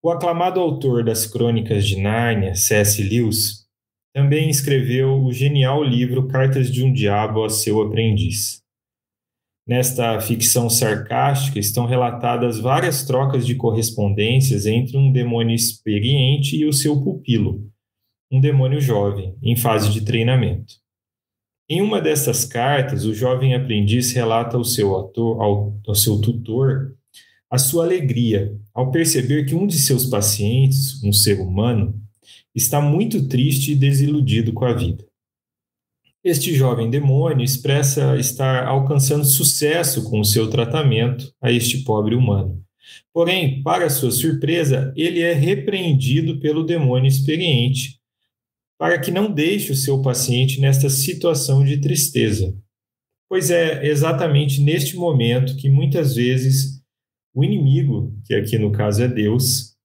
O aclamado autor das Crônicas de Nárnia, C.S. Lewis, também escreveu o genial livro Cartas de um Diabo a seu Aprendiz. Nesta ficção sarcástica estão relatadas várias trocas de correspondências entre um demônio experiente e o seu pupilo, um demônio jovem, em fase de treinamento. Em uma dessas cartas, o jovem aprendiz relata ao seu, ator, ao, ao seu tutor a sua alegria ao perceber que um de seus pacientes, um ser humano, está muito triste e desiludido com a vida. Este jovem demônio expressa estar alcançando sucesso com o seu tratamento a este pobre humano. Porém, para sua surpresa, ele é repreendido pelo demônio experiente para que não deixe o seu paciente nesta situação de tristeza. Pois é exatamente neste momento que muitas vezes o inimigo, que aqui no caso é Deus,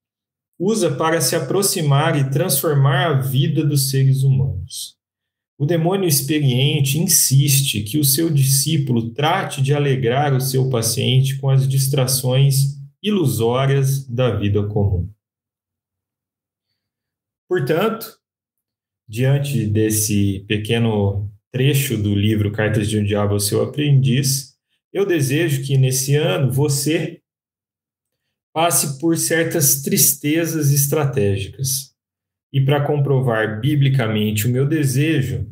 usa para se aproximar e transformar a vida dos seres humanos. O demônio experiente insiste que o seu discípulo trate de alegrar o seu paciente com as distrações ilusórias da vida comum. Portanto, diante desse pequeno trecho do livro Cartas de um Diabo ao Seu Aprendiz, eu desejo que nesse ano você passe por certas tristezas estratégicas. E para comprovar biblicamente o meu desejo,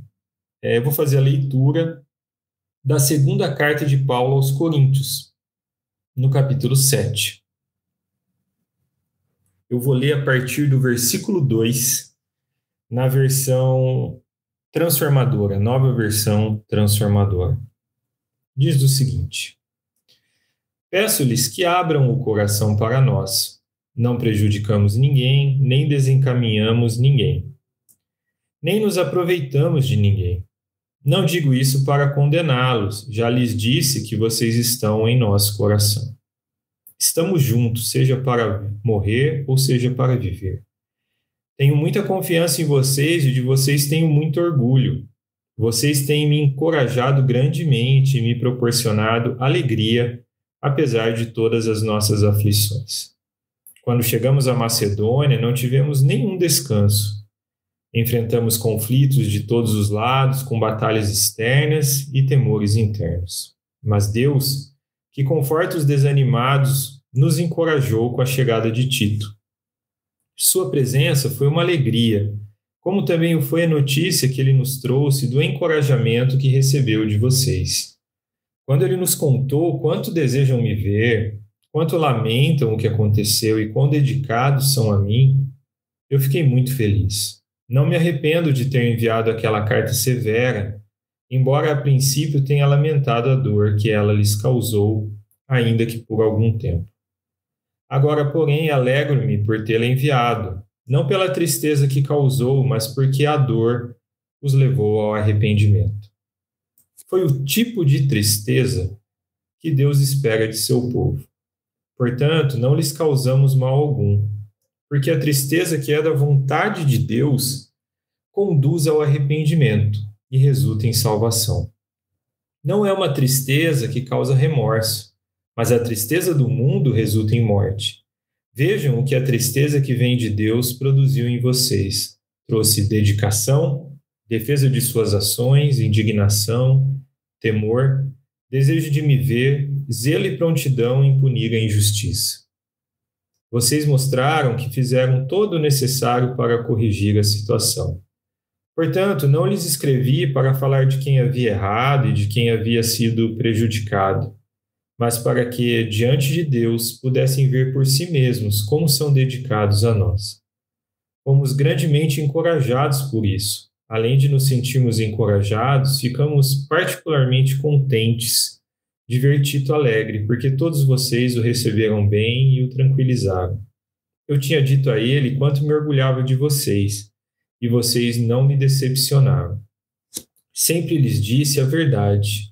é, eu vou fazer a leitura da segunda carta de Paulo aos Coríntios, no capítulo 7. Eu vou ler a partir do versículo 2 na versão transformadora, nova versão transformadora. Diz o seguinte: Peço-lhes que abram o coração para nós. Não prejudicamos ninguém, nem desencaminhamos ninguém. Nem nos aproveitamos de ninguém. Não digo isso para condená-los, já lhes disse que vocês estão em nosso coração. Estamos juntos, seja para morrer ou seja para viver. Tenho muita confiança em vocês e de vocês tenho muito orgulho. Vocês têm me encorajado grandemente e me proporcionado alegria, apesar de todas as nossas aflições. Quando chegamos à Macedônia, não tivemos nenhum descanso. Enfrentamos conflitos de todos os lados, com batalhas externas e temores internos. Mas Deus, que conforta os desanimados, nos encorajou com a chegada de Tito sua presença foi uma alegria, como também foi a notícia que ele nos trouxe do encorajamento que recebeu de vocês. Quando ele nos contou quanto desejam me ver, quanto lamentam o que aconteceu e quão dedicados são a mim, eu fiquei muito feliz. Não me arrependo de ter enviado aquela carta severa, embora a princípio tenha lamentado a dor que ela lhes causou, ainda que por algum tempo. Agora, porém, alegro-me por tê-la enviado, não pela tristeza que causou, mas porque a dor os levou ao arrependimento. Foi o tipo de tristeza que Deus espera de seu povo. Portanto, não lhes causamos mal algum, porque a tristeza que é da vontade de Deus conduz ao arrependimento e resulta em salvação. Não é uma tristeza que causa remorso, mas a tristeza do mundo resulta em morte. Vejam o que a tristeza que vem de Deus produziu em vocês. Trouxe dedicação, defesa de suas ações, indignação, temor, desejo de me ver, zelo e prontidão em punir a injustiça. Vocês mostraram que fizeram todo o necessário para corrigir a situação. Portanto, não lhes escrevi para falar de quem havia errado e de quem havia sido prejudicado mas para que, diante de Deus, pudessem ver por si mesmos como são dedicados a nós. Fomos grandemente encorajados por isso. Além de nos sentirmos encorajados, ficamos particularmente contentes de ver Tito alegre, porque todos vocês o receberam bem e o tranquilizaram. Eu tinha dito a ele quanto me orgulhava de vocês, e vocês não me decepcionaram. Sempre lhes disse a verdade,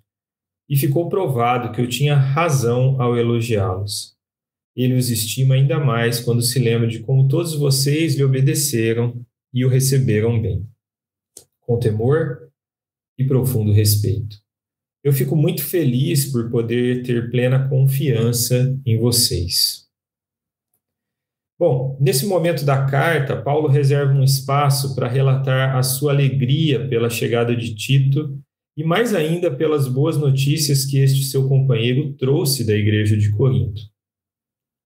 e ficou provado que eu tinha razão ao elogiá-los. Ele os estima ainda mais quando se lembra de como todos vocês lhe obedeceram e o receberam bem, com temor e profundo respeito. Eu fico muito feliz por poder ter plena confiança em vocês. Bom, nesse momento da carta, Paulo reserva um espaço para relatar a sua alegria pela chegada de Tito e mais ainda pelas boas notícias que este seu companheiro trouxe da igreja de Corinto.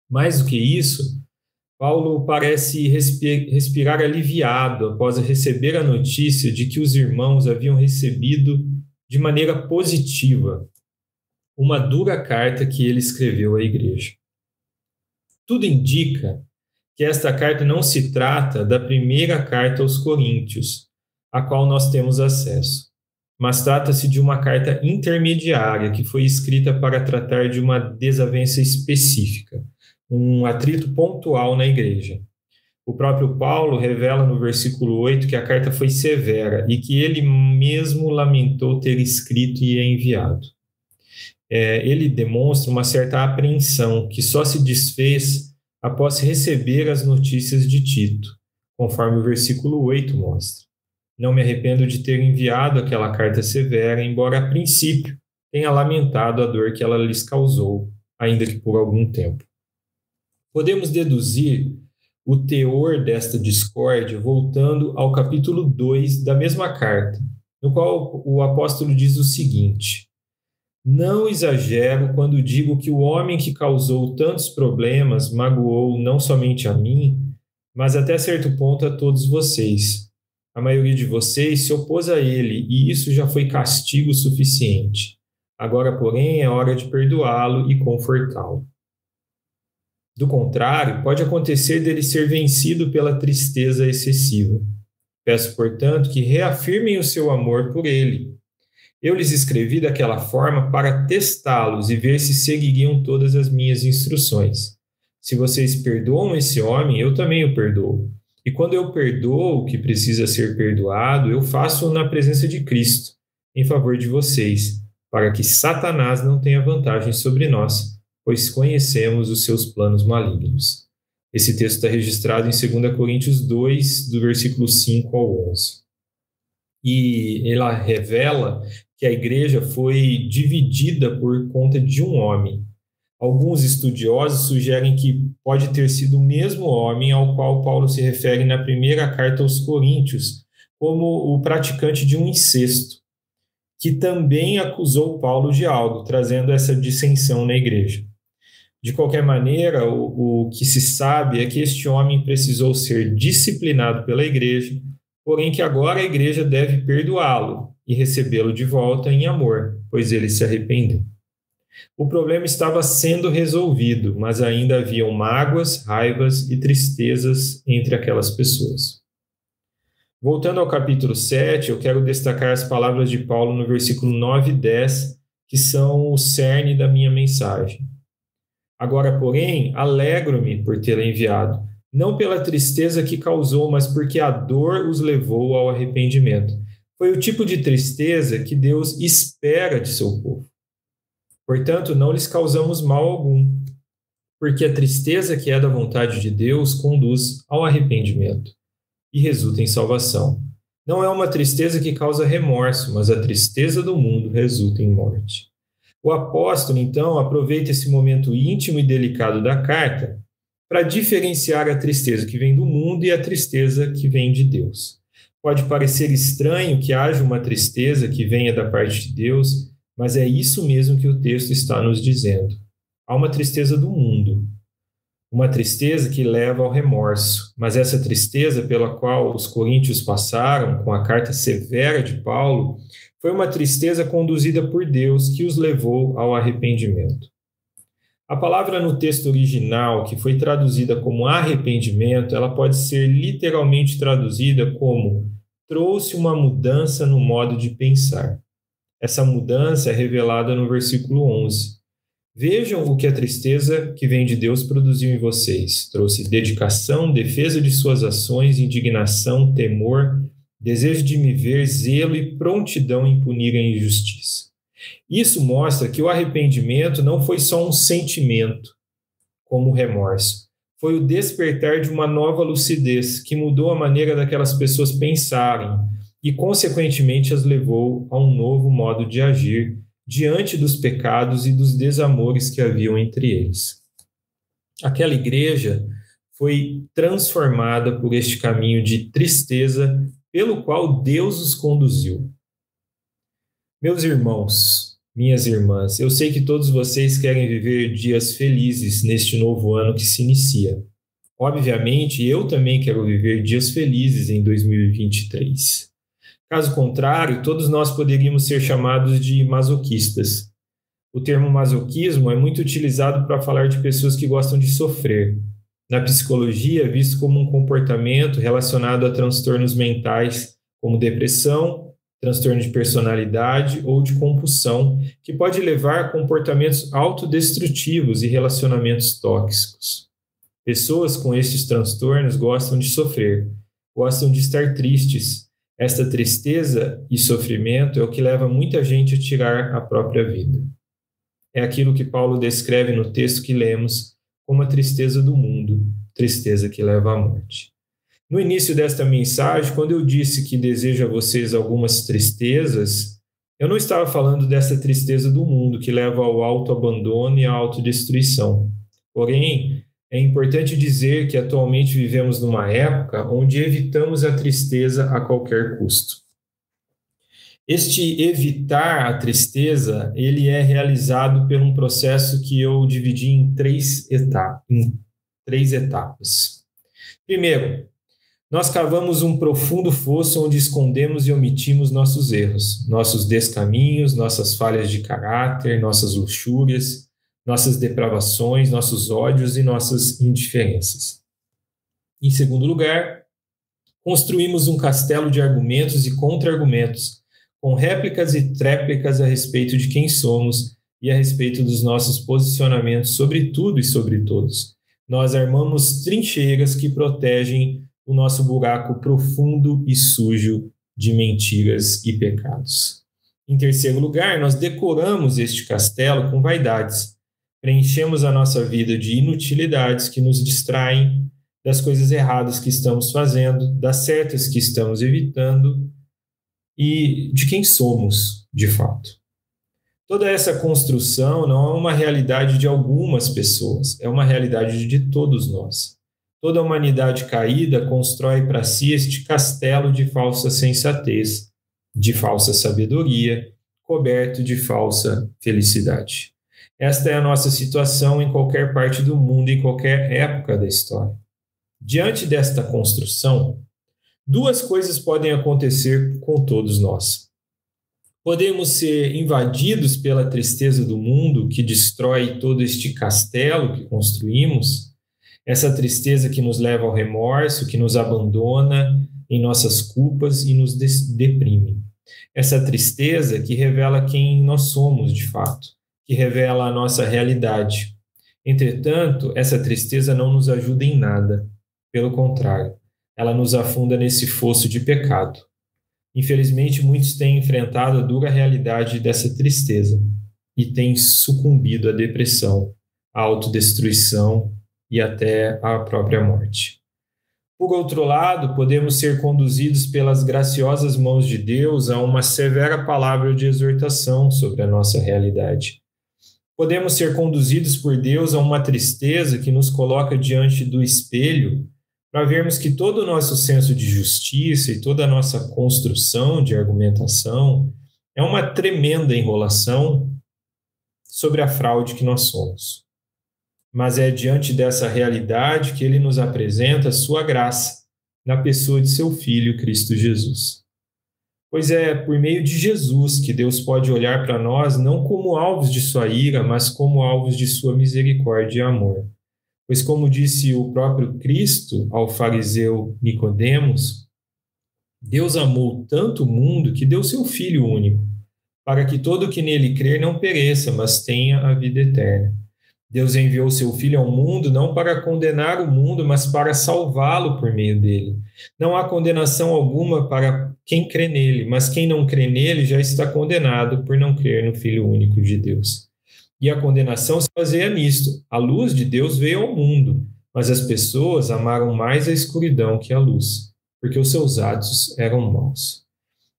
Mais do que isso, Paulo parece respirar aliviado após receber a notícia de que os irmãos haviam recebido de maneira positiva uma dura carta que ele escreveu à igreja. Tudo indica que esta carta não se trata da primeira carta aos Coríntios, a qual nós temos acesso, mas trata-se de uma carta intermediária que foi escrita para tratar de uma desavença específica, um atrito pontual na igreja. O próprio Paulo revela no versículo 8 que a carta foi severa e que ele mesmo lamentou ter escrito e enviado. É, ele demonstra uma certa apreensão que só se desfez após receber as notícias de Tito, conforme o versículo 8 mostra. Não me arrependo de ter enviado aquela carta severa, embora a princípio tenha lamentado a dor que ela lhes causou, ainda que por algum tempo. Podemos deduzir o teor desta discórdia voltando ao capítulo 2 da mesma carta, no qual o apóstolo diz o seguinte: não exagero quando digo que o homem que causou tantos problemas magoou não somente a mim, mas até certo ponto a todos vocês. A maioria de vocês se opôs a ele, e isso já foi castigo suficiente. Agora, porém, é hora de perdoá-lo e confortá-lo. Do contrário, pode acontecer dele ser vencido pela tristeza excessiva. Peço, portanto, que reafirmem o seu amor por ele eu lhes escrevi daquela forma para testá-los e ver se seguiriam todas as minhas instruções. Se vocês perdoam esse homem, eu também o perdoo. E quando eu perdoo o que precisa ser perdoado, eu faço na presença de Cristo, em favor de vocês, para que Satanás não tenha vantagem sobre nós, pois conhecemos os seus planos malignos. Esse texto está registrado em 2 Coríntios 2, do versículo 5 ao 11. E ela revela que a igreja foi dividida por conta de um homem. Alguns estudiosos sugerem que pode ter sido o mesmo homem ao qual Paulo se refere na primeira carta aos Coríntios, como o praticante de um incesto, que também acusou Paulo de algo, trazendo essa dissensão na igreja. De qualquer maneira, o, o que se sabe é que este homem precisou ser disciplinado pela igreja, porém que agora a igreja deve perdoá-lo, e recebê-lo de volta em amor, pois ele se arrependeu. O problema estava sendo resolvido, mas ainda haviam mágoas, raivas e tristezas entre aquelas pessoas. Voltando ao capítulo 7, eu quero destacar as palavras de Paulo no versículo 9 e 10, que são o cerne da minha mensagem. Agora, porém, alegro-me por tê-la enviado, não pela tristeza que causou, mas porque a dor os levou ao arrependimento foi o tipo de tristeza que Deus espera de seu povo. Portanto, não lhes causamos mal algum, porque a tristeza que é da vontade de Deus conduz ao arrependimento e resulta em salvação. Não é uma tristeza que causa remorso, mas a tristeza do mundo resulta em morte. O apóstolo, então, aproveita esse momento íntimo e delicado da carta para diferenciar a tristeza que vem do mundo e a tristeza que vem de Deus. Pode parecer estranho que haja uma tristeza que venha da parte de Deus, mas é isso mesmo que o texto está nos dizendo. Há uma tristeza do mundo, uma tristeza que leva ao remorso, mas essa tristeza pela qual os coríntios passaram com a carta severa de Paulo foi uma tristeza conduzida por Deus que os levou ao arrependimento. A palavra no texto original, que foi traduzida como arrependimento, ela pode ser literalmente traduzida como trouxe uma mudança no modo de pensar. Essa mudança é revelada no versículo 11. Vejam o que a tristeza que vem de Deus produziu em vocês. Trouxe dedicação, defesa de suas ações, indignação, temor, desejo de me ver, zelo e prontidão em punir a injustiça. Isso mostra que o arrependimento não foi só um sentimento, como o remorso, foi o despertar de uma nova lucidez que mudou a maneira daquelas pessoas pensarem e, consequentemente, as levou a um novo modo de agir diante dos pecados e dos desamores que haviam entre eles. Aquela igreja foi transformada por este caminho de tristeza pelo qual Deus os conduziu. Meus irmãos, minhas irmãs, eu sei que todos vocês querem viver dias felizes neste novo ano que se inicia. Obviamente, eu também quero viver dias felizes em 2023. Caso contrário, todos nós poderíamos ser chamados de masoquistas. O termo masoquismo é muito utilizado para falar de pessoas que gostam de sofrer. Na psicologia, é visto como um comportamento relacionado a transtornos mentais, como depressão, transtorno de personalidade ou de compulsão, que pode levar a comportamentos autodestrutivos e relacionamentos tóxicos. Pessoas com estes transtornos gostam de sofrer, gostam de estar tristes. Esta tristeza e sofrimento é o que leva muita gente a tirar a própria vida. É aquilo que Paulo descreve no texto que lemos como a tristeza do mundo, tristeza que leva à morte. No início desta mensagem, quando eu disse que desejo a vocês algumas tristezas, eu não estava falando dessa tristeza do mundo que leva ao autoabandono e à autodestruição. Porém, é importante dizer que atualmente vivemos numa época onde evitamos a tristeza a qualquer custo. Este evitar a tristeza, ele é realizado por um processo que eu dividi em três, etapa, em três etapas. Primeiro, nós cavamos um profundo fosso onde escondemos e omitimos nossos erros, nossos descaminhos, nossas falhas de caráter, nossas luxúrias, nossas depravações, nossos ódios e nossas indiferenças. Em segundo lugar, construímos um castelo de argumentos e contra-argumentos, com réplicas e tréplicas a respeito de quem somos e a respeito dos nossos posicionamentos sobre tudo e sobre todos. Nós armamos trincheiras que protegem o nosso buraco profundo e sujo de mentiras e pecados. Em terceiro lugar, nós decoramos este castelo com vaidades. Preenchemos a nossa vida de inutilidades que nos distraem das coisas erradas que estamos fazendo, das certas que estamos evitando e de quem somos de fato. Toda essa construção não é uma realidade de algumas pessoas, é uma realidade de todos nós. Toda a humanidade caída constrói para si este castelo de falsa sensatez, de falsa sabedoria, coberto de falsa felicidade. Esta é a nossa situação em qualquer parte do mundo, em qualquer época da história. Diante desta construção, duas coisas podem acontecer com todos nós. Podemos ser invadidos pela tristeza do mundo que destrói todo este castelo que construímos essa tristeza que nos leva ao remorso, que nos abandona em nossas culpas e nos deprime. Essa tristeza que revela quem nós somos de fato, que revela a nossa realidade. Entretanto, essa tristeza não nos ajuda em nada. Pelo contrário, ela nos afunda nesse fosso de pecado. Infelizmente, muitos têm enfrentado a dura realidade dessa tristeza e têm sucumbido à depressão, à autodestruição e até a própria morte. Por outro lado, podemos ser conduzidos pelas graciosas mãos de Deus a uma severa palavra de exortação sobre a nossa realidade. Podemos ser conduzidos por Deus a uma tristeza que nos coloca diante do espelho para vermos que todo o nosso senso de justiça e toda a nossa construção de argumentação é uma tremenda enrolação sobre a fraude que nós somos mas é diante dessa realidade que ele nos apresenta sua graça na pessoa de seu Filho, Cristo Jesus. Pois é por meio de Jesus que Deus pode olhar para nós não como alvos de sua ira, mas como alvos de sua misericórdia e amor. Pois como disse o próprio Cristo ao fariseu Nicodemos, Deus amou tanto o mundo que deu seu filho único, para que todo que nele crer não pereça, mas tenha a vida eterna. Deus enviou seu Filho ao mundo não para condenar o mundo, mas para salvá-lo por meio dele. Não há condenação alguma para quem crê nele, mas quem não crê nele já está condenado por não crer no Filho único de Deus. E a condenação se baseia nisto: a luz de Deus veio ao mundo, mas as pessoas amaram mais a escuridão que a luz, porque os seus atos eram maus.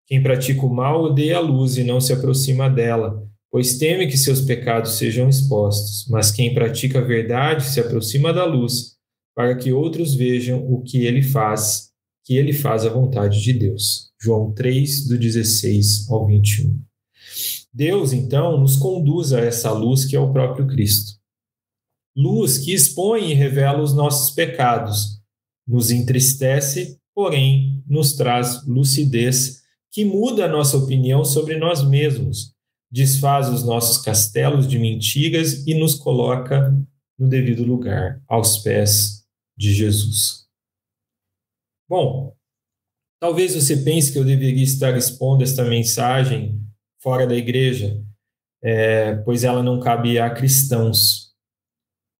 Quem pratica o mal odeia a luz e não se aproxima dela pois teme que seus pecados sejam expostos. Mas quem pratica a verdade se aproxima da luz, para que outros vejam o que ele faz, que ele faz a vontade de Deus. João 3, do 16 ao 21. Deus, então, nos conduz a essa luz que é o próprio Cristo. Luz que expõe e revela os nossos pecados, nos entristece, porém nos traz lucidez que muda a nossa opinião sobre nós mesmos, desfaz os nossos castelos de mentiras e nos coloca no devido lugar, aos pés de Jesus. Bom, talvez você pense que eu deveria estar expondo esta mensagem fora da igreja, é, pois ela não cabe a cristãos.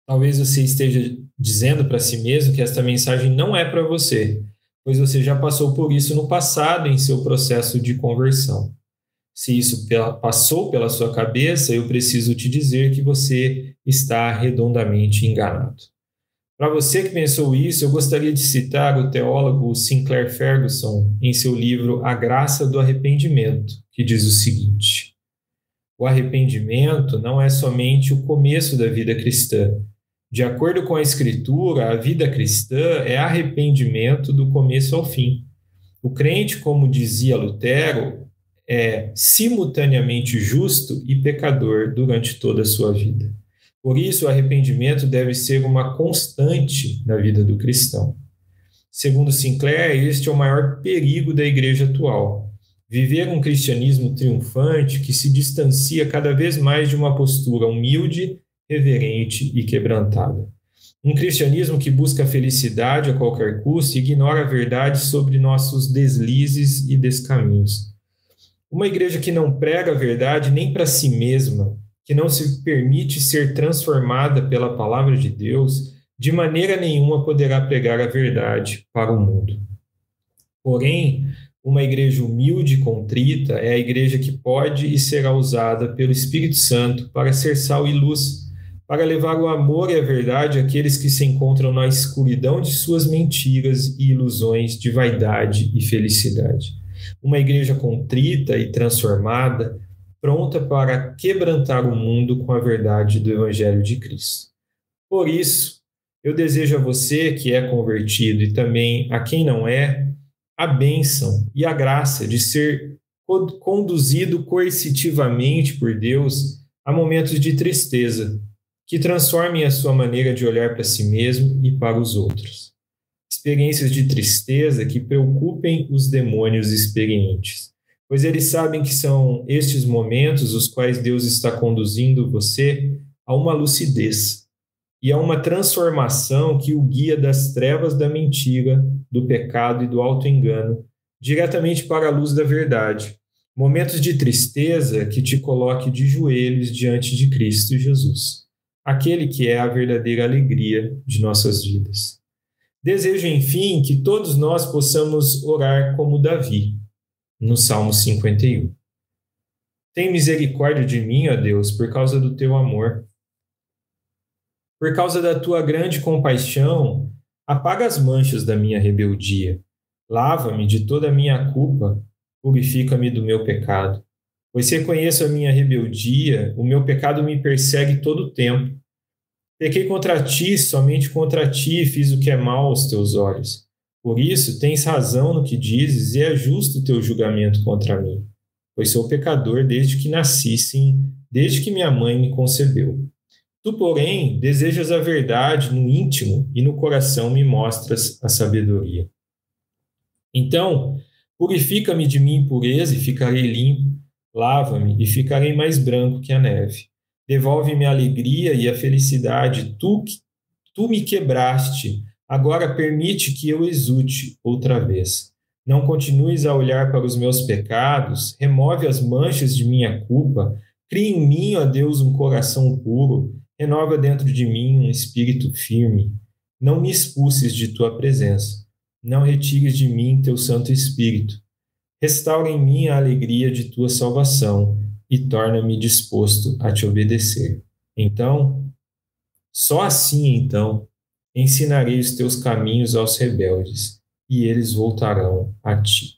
Talvez você esteja dizendo para si mesmo que esta mensagem não é para você, pois você já passou por isso no passado em seu processo de conversão. Se isso passou pela sua cabeça, eu preciso te dizer que você está redondamente enganado. Para você que pensou isso, eu gostaria de citar o teólogo Sinclair Ferguson em seu livro A Graça do Arrependimento, que diz o seguinte: O arrependimento não é somente o começo da vida cristã. De acordo com a Escritura, a vida cristã é arrependimento do começo ao fim. O crente, como dizia Lutero, é simultaneamente justo e pecador durante toda a sua vida. Por isso, o arrependimento deve ser uma constante na vida do cristão. Segundo Sinclair, este é o maior perigo da igreja atual. Viver um cristianismo triunfante que se distancia cada vez mais de uma postura humilde, reverente e quebrantada. Um cristianismo que busca a felicidade a qualquer custo e ignora a verdade sobre nossos deslizes e descaminhos. Uma igreja que não prega a verdade nem para si mesma, que não se permite ser transformada pela palavra de Deus, de maneira nenhuma poderá pregar a verdade para o mundo. Porém, uma igreja humilde e contrita é a igreja que pode e será usada pelo Espírito Santo para ser sal e luz, para levar o amor e a verdade àqueles que se encontram na escuridão de suas mentiras e ilusões de vaidade e felicidade uma igreja contrita e transformada, pronta para quebrantar o mundo com a verdade do Evangelho de Cristo. Por isso, eu desejo a você que é convertido e também a quem não é, a bênção e a graça de ser conduzido coercitivamente por Deus a momentos de tristeza, que transformem a sua maneira de olhar para si mesmo e para os outros experiências de tristeza que preocupem os demônios experientes, pois eles sabem que são estes momentos os quais Deus está conduzindo você a uma lucidez e a uma transformação que o guia das trevas da mentira, do pecado e do auto-engano diretamente para a luz da verdade. Momentos de tristeza que te coloque de joelhos diante de Cristo Jesus, aquele que é a verdadeira alegria de nossas vidas. Desejo, enfim, que todos nós possamos orar como Davi, no Salmo 51. Tem misericórdia de mim, ó Deus, por causa do teu amor. Por causa da tua grande compaixão, apaga as manchas da minha rebeldia. Lava-me de toda a minha culpa, purifica-me do meu pecado. Pois reconheço a minha rebeldia, o meu pecado me persegue todo o tempo. Pequei contra ti, somente contra ti fiz o que é mal aos teus olhos. Por isso, tens razão no que dizes e é justo o teu julgamento contra mim. Pois sou pecador desde que nasci, sim, desde que minha mãe me concebeu. Tu, porém, desejas a verdade no íntimo e no coração me mostras a sabedoria. Então, purifica-me de minha impureza e ficarei limpo, lava-me e ficarei mais branco que a neve. Devolve-me a alegria e a felicidade. Tu, tu me quebraste. Agora permite que eu exulte outra vez. Não continues a olhar para os meus pecados. Remove as manchas de minha culpa. Cria em mim, ó Deus, um coração puro. Renova dentro de mim um espírito firme. Não me expulses de tua presença. Não retires de mim teu Santo Espírito. Restaura em mim a alegria de tua salvação e torna-me disposto a te obedecer. Então, só assim então ensinarei os teus caminhos aos rebeldes, e eles voltarão a ti.